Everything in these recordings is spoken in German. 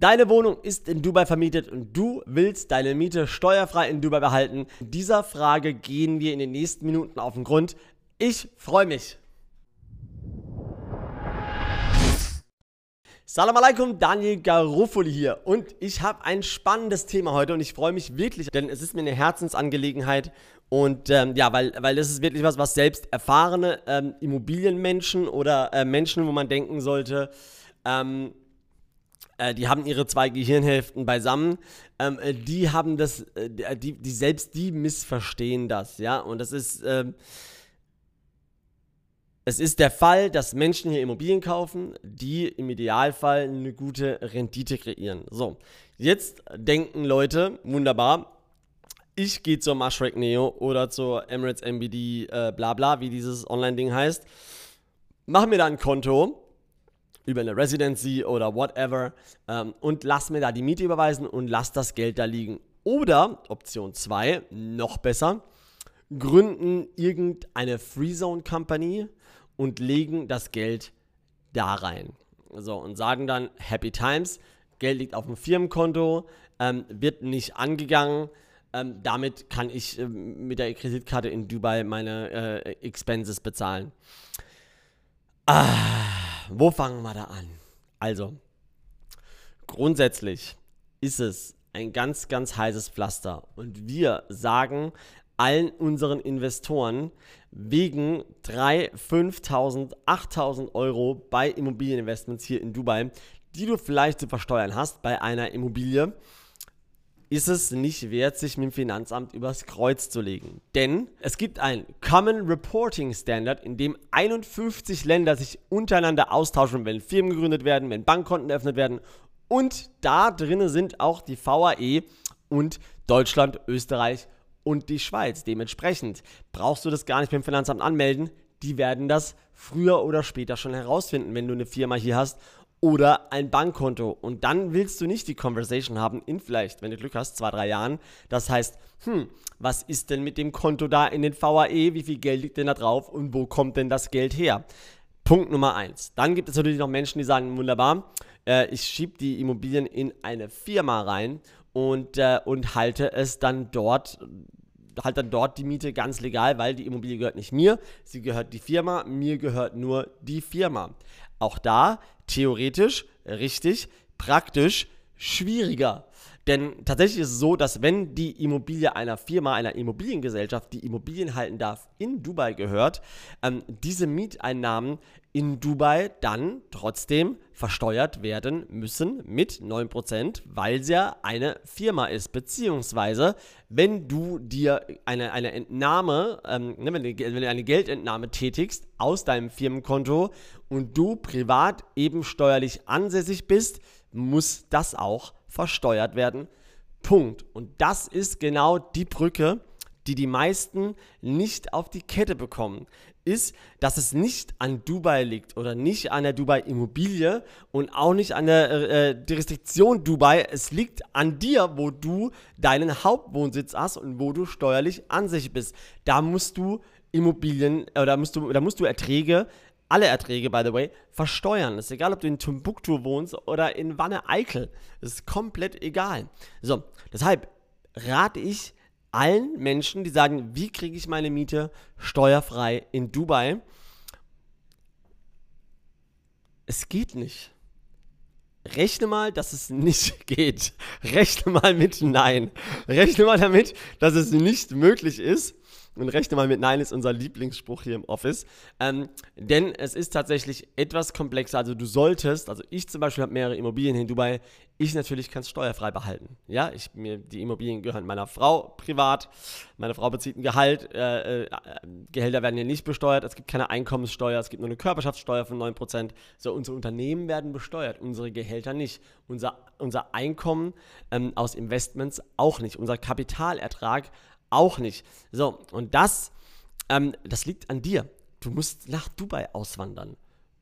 Deine Wohnung ist in Dubai vermietet und du willst deine Miete steuerfrei in Dubai behalten. Dieser Frage gehen wir in den nächsten Minuten auf den Grund. Ich freue mich. Salam alaikum, Daniel Garofoli hier und ich habe ein spannendes Thema heute und ich freue mich wirklich, denn es ist mir eine Herzensangelegenheit und ähm, ja, weil, weil das ist wirklich was, was selbst erfahrene ähm, Immobilienmenschen oder äh, Menschen, wo man denken sollte, ähm, äh, die haben ihre zwei Gehirnhälften beisammen, ähm, äh, die haben das, äh, die, die selbst die missverstehen das, ja, und das ist, ähm, es ist der Fall, dass Menschen hier Immobilien kaufen, die im Idealfall eine gute Rendite kreieren. So, jetzt denken Leute, wunderbar, ich gehe zur Mushrek Neo oder zur Emirates MBD, äh, bla bla, wie dieses Online-Ding heißt, mache mir da ein Konto über eine Residency oder whatever ähm, und lass mir da die Miete überweisen und lass das Geld da liegen. Oder Option 2, noch besser, gründen irgendeine Freezone Company und legen das Geld da rein. So, und sagen dann Happy Times, Geld liegt auf dem Firmenkonto, ähm, wird nicht angegangen. Ähm, damit kann ich äh, mit der Kreditkarte in Dubai meine äh, Expenses bezahlen. Ah wo fangen wir da an? Also, grundsätzlich ist es ein ganz, ganz heißes Pflaster. Und wir sagen allen unseren Investoren wegen 3, 5.000, 8.000 Euro bei Immobilieninvestments hier in Dubai, die du vielleicht zu versteuern hast bei einer Immobilie, ist es nicht wert, sich mit dem Finanzamt übers Kreuz zu legen. Denn es gibt ein Common Reporting Standard, in dem 51 Länder sich untereinander austauschen, wenn Firmen gegründet werden, wenn Bankkonten eröffnet werden. Und da drinnen sind auch die VAE und Deutschland, Österreich und die Schweiz. Dementsprechend brauchst du das gar nicht beim Finanzamt anmelden. Die werden das früher oder später schon herausfinden, wenn du eine Firma hier hast oder ein Bankkonto. Und dann willst du nicht die Conversation haben in vielleicht, wenn du Glück hast, zwei, drei Jahren. Das heißt, hm, was ist denn mit dem Konto da in den VAE? Wie viel Geld liegt denn da drauf und wo kommt denn das Geld her? Punkt Nummer eins. Dann gibt es natürlich noch Menschen, die sagen, wunderbar, äh, ich schiebe die Immobilien in eine Firma rein und, äh, und halte es dann dort halt dann dort die Miete ganz legal, weil die Immobilie gehört nicht mir, sie gehört die Firma, mir gehört nur die Firma. Auch da theoretisch richtig, praktisch schwieriger. Denn tatsächlich ist es so, dass wenn die Immobilie einer Firma, einer Immobiliengesellschaft, die Immobilien halten darf, in Dubai gehört, ähm, diese Mieteinnahmen in Dubai dann trotzdem versteuert werden müssen mit 9%, weil sie ja eine Firma ist. Beziehungsweise, wenn du dir eine, eine Entnahme, ähm, ne, wenn, du, eine Geldentnahme tätigst aus deinem Firmenkonto und du privat eben steuerlich ansässig bist, muss das auch versteuert werden. Punkt. Und das ist genau die Brücke, die die meisten nicht auf die Kette bekommen, ist, dass es nicht an Dubai liegt oder nicht an der Dubai-Immobilie und auch nicht an der äh, äh, Jurisdiktion Dubai. Es liegt an dir, wo du deinen Hauptwohnsitz hast und wo du steuerlich an sich bist. Da musst du Immobilien oder musst du, da musst du Erträge alle Erträge, by the way, versteuern. ist egal, ob du in Timbuktu wohnst oder in Wanne-Eickel. ist komplett egal. So, deshalb rate ich allen Menschen, die sagen, wie kriege ich meine Miete steuerfrei in Dubai? Es geht nicht. Rechne mal, dass es nicht geht. Rechne mal mit Nein. Rechne mal damit, dass es nicht möglich ist. Und rechne mal mit Nein ist unser Lieblingsspruch hier im Office. Ähm, denn es ist tatsächlich etwas komplexer. Also du solltest, also ich zum Beispiel habe mehrere Immobilien in Dubai. Ich natürlich kann es steuerfrei behalten. Ja, ich, mir, die Immobilien gehören meiner Frau privat. Meine Frau bezieht ein Gehalt. Äh, äh, Gehälter werden hier nicht besteuert. Es gibt keine Einkommenssteuer. Es gibt nur eine Körperschaftssteuer von 9%. So, unsere Unternehmen werden besteuert, unsere Gehälter nicht. Unser, unser Einkommen ähm, aus Investments auch nicht. Unser Kapitalertrag auch nicht. So, und das, ähm, das liegt an dir. Du musst nach Dubai auswandern.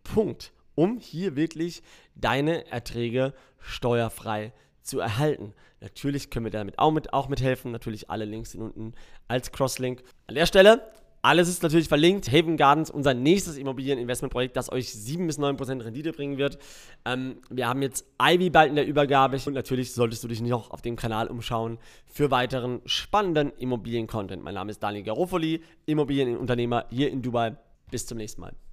Punkt. Um hier wirklich deine Erträge steuerfrei zu erhalten. Natürlich können wir damit auch, mit, auch mithelfen. Natürlich alle Links sind unten als Crosslink. An der Stelle Alles ist natürlich verlinkt. Haven Gardens, unser nächstes Immobilieninvestmentprojekt, das euch 7 bis 9 Prozent Rendite bringen wird. Ähm, wir haben jetzt Ivy bald in der Übergabe und natürlich solltest du dich noch auf dem Kanal umschauen für weiteren spannenden Immobilien-Content. Mein Name ist Daniel Garofoli, Immobilienunternehmer hier in Dubai. Bis zum nächsten Mal.